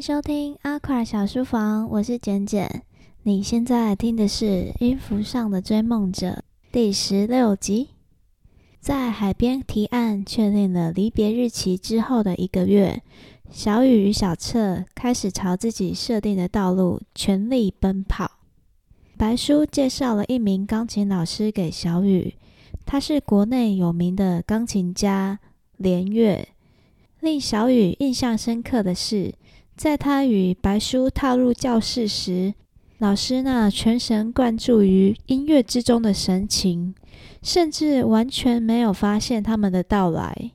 收听阿卡小书房，我是简简。你现在听的是《音符上的追梦者》第十六集。在海边提案确定了离别日期之后的一个月，小雨与小彻开始朝自己设定的道路全力奔跑。白书介绍了一名钢琴老师给小雨，他是国内有名的钢琴家连岳。令小雨印象深刻的是，在他与白书踏入教室时，老师那全神贯注于音乐之中的神情，甚至完全没有发现他们的到来。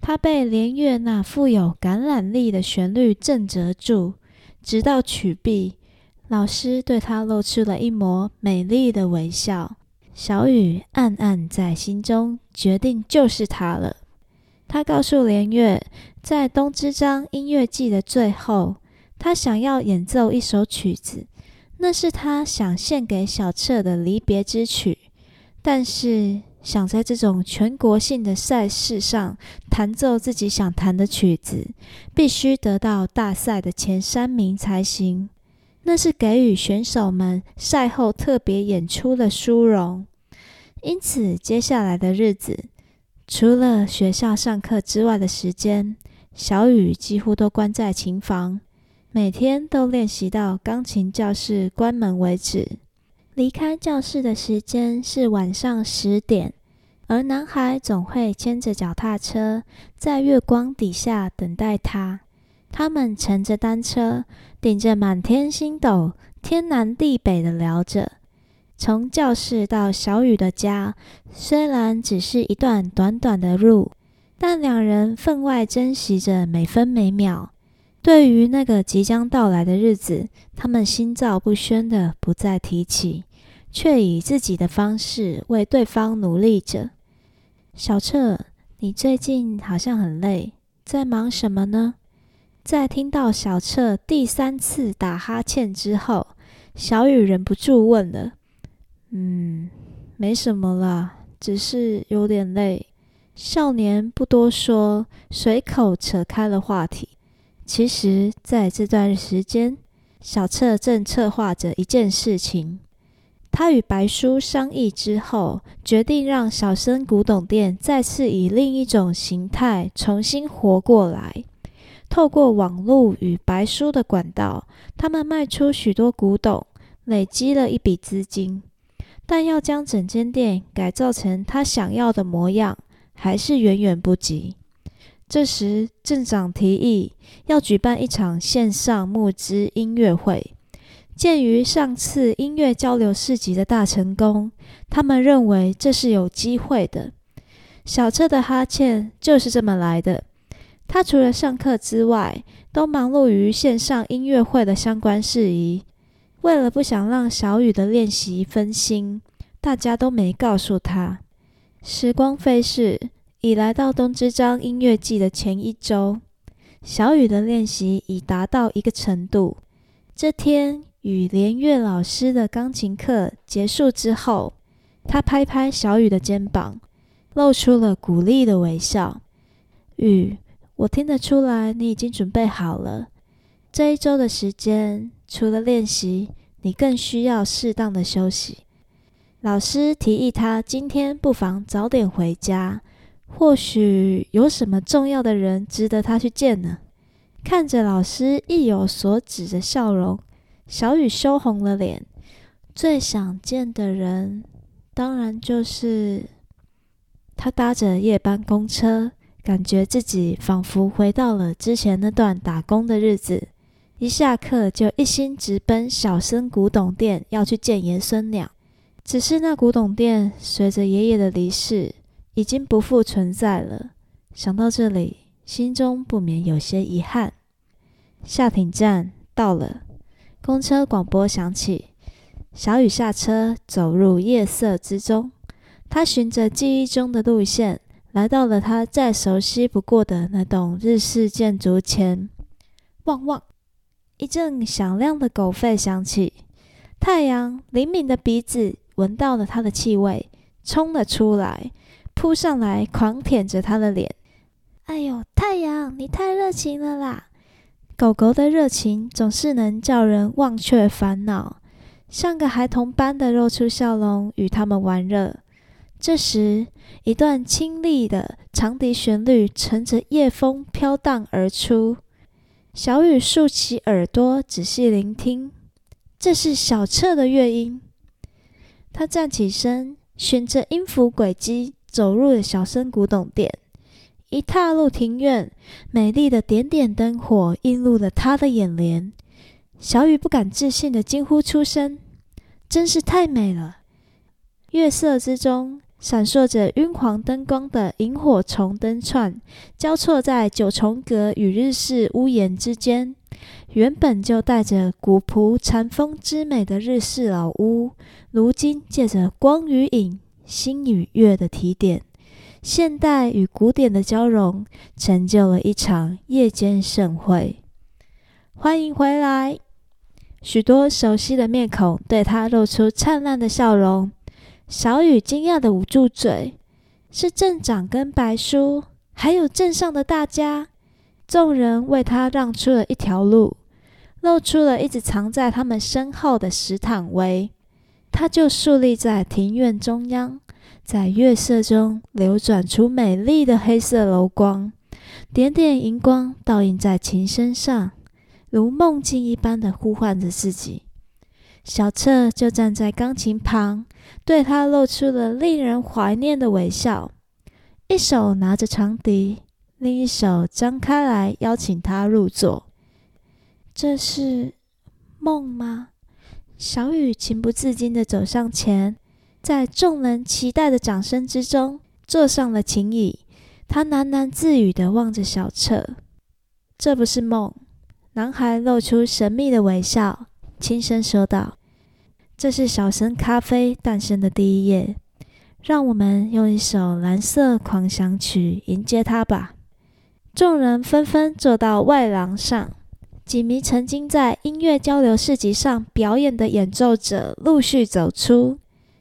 他被连月那富有感染力的旋律震慑住，直到曲毕，老师对他露出了一抹美丽的微笑。小雨暗暗在心中决定，就是他了。他告诉连岳，在东之章音乐季的最后，他想要演奏一首曲子，那是他想献给小彻的离别之曲。但是，想在这种全国性的赛事上弹奏自己想弹的曲子，必须得到大赛的前三名才行。那是给予选手们赛后特别演出的殊荣。因此，接下来的日子，除了学校上课之外的时间，小雨几乎都关在琴房，每天都练习到钢琴教室关门为止。离开教室的时间是晚上十点，而男孩总会牵着脚踏车在月光底下等待他。他们乘着单车，顶着满天星斗，天南地北的聊着。从教室到小雨的家，虽然只是一段短短的路。但两人分外珍惜着每分每秒。对于那个即将到来的日子，他们心照不宣的不再提起，却以自己的方式为对方努力着。小彻，你最近好像很累，在忙什么呢？在听到小彻第三次打哈欠之后，小雨忍不住问了：“嗯，没什么啦，只是有点累。”少年不多说，随口扯开了话题。其实，在这段时间，小彻正策划着一件事情。他与白书商议之后，决定让小生古董店再次以另一种形态重新活过来。透过网络与白书的管道，他们卖出许多古董，累积了一笔资金。但要将整间店改造成他想要的模样，还是远远不及。这时，镇长提议要举办一场线上募资音乐会。鉴于上次音乐交流市集的大成功，他们认为这是有机会的。小彻的哈欠就是这么来的。他除了上课之外，都忙碌于线上音乐会的相关事宜。为了不想让小雨的练习分心，大家都没告诉他。时光飞逝，已来到东之章音乐季的前一周。小雨的练习已达到一个程度。这天与连岳老师的钢琴课结束之后，他拍拍小雨的肩膀，露出了鼓励的微笑。雨，我听得出来你已经准备好了。这一周的时间，除了练习，你更需要适当的休息。老师提议他今天不妨早点回家，或许有什么重要的人值得他去见呢？看着老师意有所指的笑容，小雨羞红了脸。最想见的人，当然就是他。搭着夜班公车，感觉自己仿佛回到了之前那段打工的日子。一下课就一心直奔小森古董店，要去见爷孙俩。只是那古董店随着爷爷的离世已经不复存在了。想到这里，心中不免有些遗憾。下艇站到了，公车广播响起，小雨下车，走入夜色之中。他循着记忆中的路线，来到了他再熟悉不过的那栋日式建筑前。汪汪！一阵响亮的狗吠响起，太阳灵敏的鼻子。闻到了它的气味，冲了出来，扑上来，狂舔着它的脸。哎呦，太阳，你太热情了啦！狗狗的热情总是能叫人忘却烦恼，像个孩童般的露出笑容与他们玩乐。这时，一段清丽的长笛旋律乘着夜风飘荡而出。小雨竖起耳朵仔细聆听，这是小彻的乐音。他站起身，循着音符轨迹走入了小生古董店。一踏入庭院，美丽的点点灯火映入了他的眼帘。小雨不敢置信地惊呼出声：“真是太美了！”月色之中，闪烁着晕黄灯光的萤火虫灯串，交错在九重阁与日式屋檐之间。原本就带着古朴禅风之美的日式老屋，如今借着光与影、星与月的提点。现代与古典的交融，成就了一场夜间盛会。欢迎回来！许多熟悉的面孔对他露出灿烂的笑容。小雨惊讶地捂住嘴，是镇长跟白叔，还有镇上的大家。众人为他让出了一条路，露出了一直藏在他们身后的石坦威。他就竖立在庭院中央。在月色中流转出美丽的黑色柔光，点点银光倒映在琴身上，如梦境一般的呼唤着自己。小彻就站在钢琴旁，对他露出了令人怀念的微笑，一手拿着长笛，另一手张开来邀请他入座。这是梦吗？小雨情不自禁地走上前。在众人期待的掌声之中，坐上了琴椅。他喃喃自语地望着小彻：“这不是梦。”男孩露出神秘的微笑，轻声说道：“这是小生咖啡诞生的第一夜。让我们用一首蓝色狂想曲迎接它吧。”众人纷纷坐到外廊上，几名曾经在音乐交流市集上表演的演奏者陆续走出。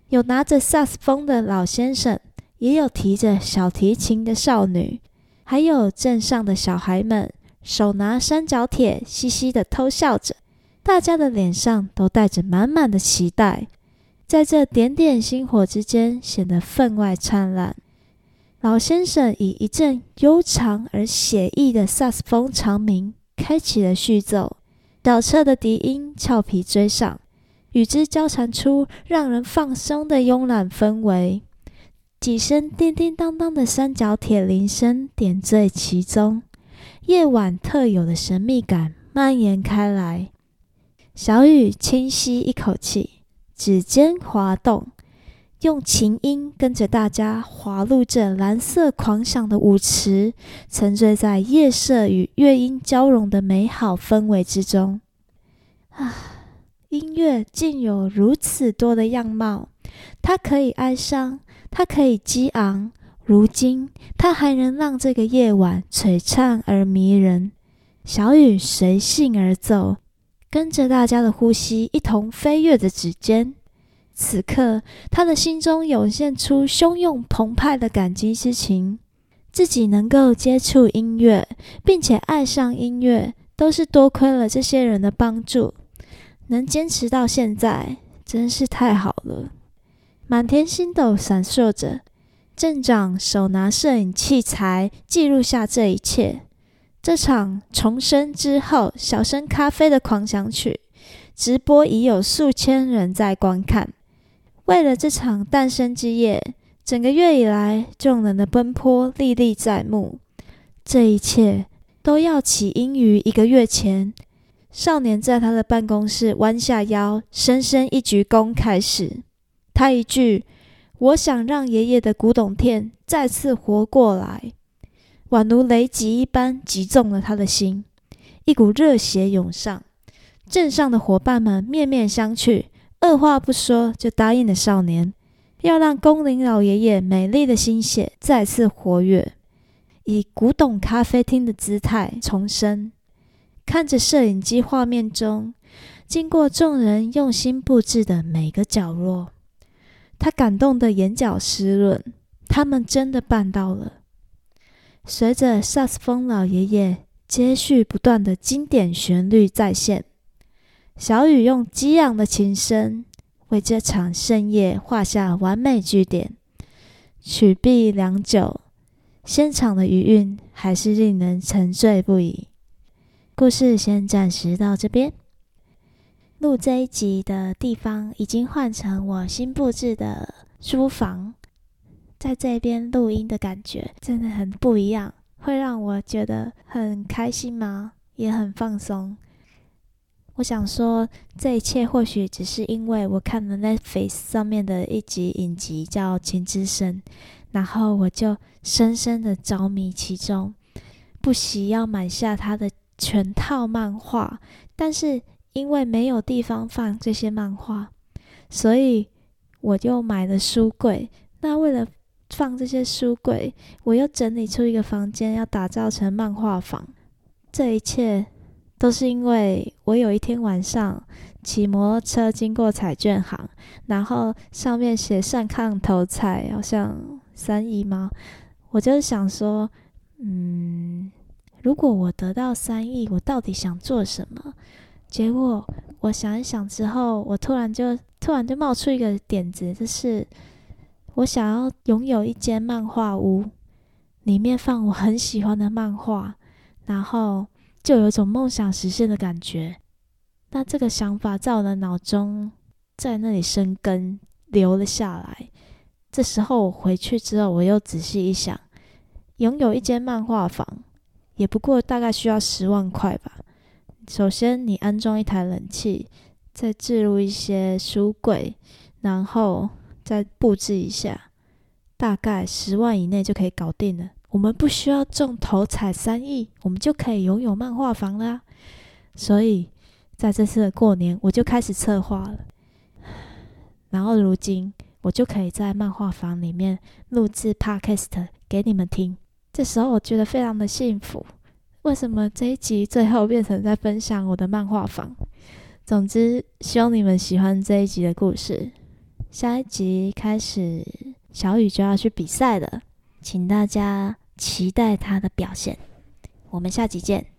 有拿着萨斯风的老先生，也有提着小提琴的少女，还有镇上的小孩们，手拿三角铁，嘻嘻的偷笑着。大家的脸上都带着满满的期待，在这点点星火之间，显得分外灿烂。老先生以一阵悠长而写意的萨斯风长鸣开启了序奏，小彻的笛音俏皮追上。与之交缠出让人放松的慵懒氛围，几声叮叮当当的三角铁铃声点缀其中，夜晚特有的神秘感蔓延开来。小雨轻吸一口气，指尖滑动，用琴音跟着大家滑入这蓝色狂想的舞池，沉醉在夜色与乐音交融的美好氛围之中。啊！音乐竟有如此多的样貌，它可以哀伤，它可以激昂。如今，它还能让这个夜晚璀璨而迷人。小雨随性而奏，跟着大家的呼吸一同飞跃着指尖。此刻，他的心中涌现出汹涌澎湃的感激之情。自己能够接触音乐，并且爱上音乐，都是多亏了这些人的帮助。能坚持到现在，真是太好了。满天星斗闪烁着，镇长手拿摄影器材记录下这一切。这场重生之后小生咖啡的狂想曲直播已有数千人在观看。为了这场诞生之夜，整个月以来众人的奔波历历在目。这一切都要起因于一个月前。少年在他的办公室弯下腰，深深一鞠躬，开始。他一句“我想让爷爷的古董店再次活过来”，宛如雷击一般击中了他的心，一股热血涌上。镇上的伙伴们面面相觑，二话不说就答应了少年，要让工林老爷爷美丽的心血再次活跃，以古董咖啡厅的姿态重生。看着摄影机画面中，经过众人用心布置的每个角落，他感动的眼角湿润。他们真的办到了。随着萨斯风老爷爷接续不断的经典旋律再现。小雨用激昂的琴声为这场盛宴画下完美句点。曲毕良久，现场的余韵还是令人沉醉不已。故事先暂时到这边。录这一集的地方已经换成我新布置的书房，在这边录音的感觉真的很不一样，会让我觉得很开心吗？也很放松。我想说，这一切或许只是因为我看了 Netflix 上面的一集影集叫《情之声》，然后我就深深的着迷其中，不惜要买下它的全套漫画，但是。因为没有地方放这些漫画，所以我就买了书柜。那为了放这些书柜，我又整理出一个房间，要打造成漫画房。这一切都是因为我有一天晚上骑摩托车经过彩券行，然后上面写上抗头彩，好像三亿吗？我就是想说，嗯，如果我得到三亿，我到底想做什么？结果我想一想之后，我突然就突然就冒出一个点子，就是我想要拥有一间漫画屋，里面放我很喜欢的漫画，然后就有一种梦想实现的感觉。那这个想法在我的脑中在那里生根，留了下来。这时候我回去之后，我又仔细一想，拥有一间漫画房，也不过大概需要十万块吧。首先，你安装一台冷气，再置入一些书柜，然后再布置一下，大概十万以内就可以搞定了。我们不需要中头彩三亿，我们就可以拥有漫画房啦。所以，在这次的过年，我就开始策划了。然后，如今我就可以在漫画房里面录制 Podcast 给你们听。这时候，我觉得非常的幸福。为什么这一集最后变成在分享我的漫画房？总之，希望你们喜欢这一集的故事。下一集开始，小雨就要去比赛了，请大家期待他的表现。我们下集见。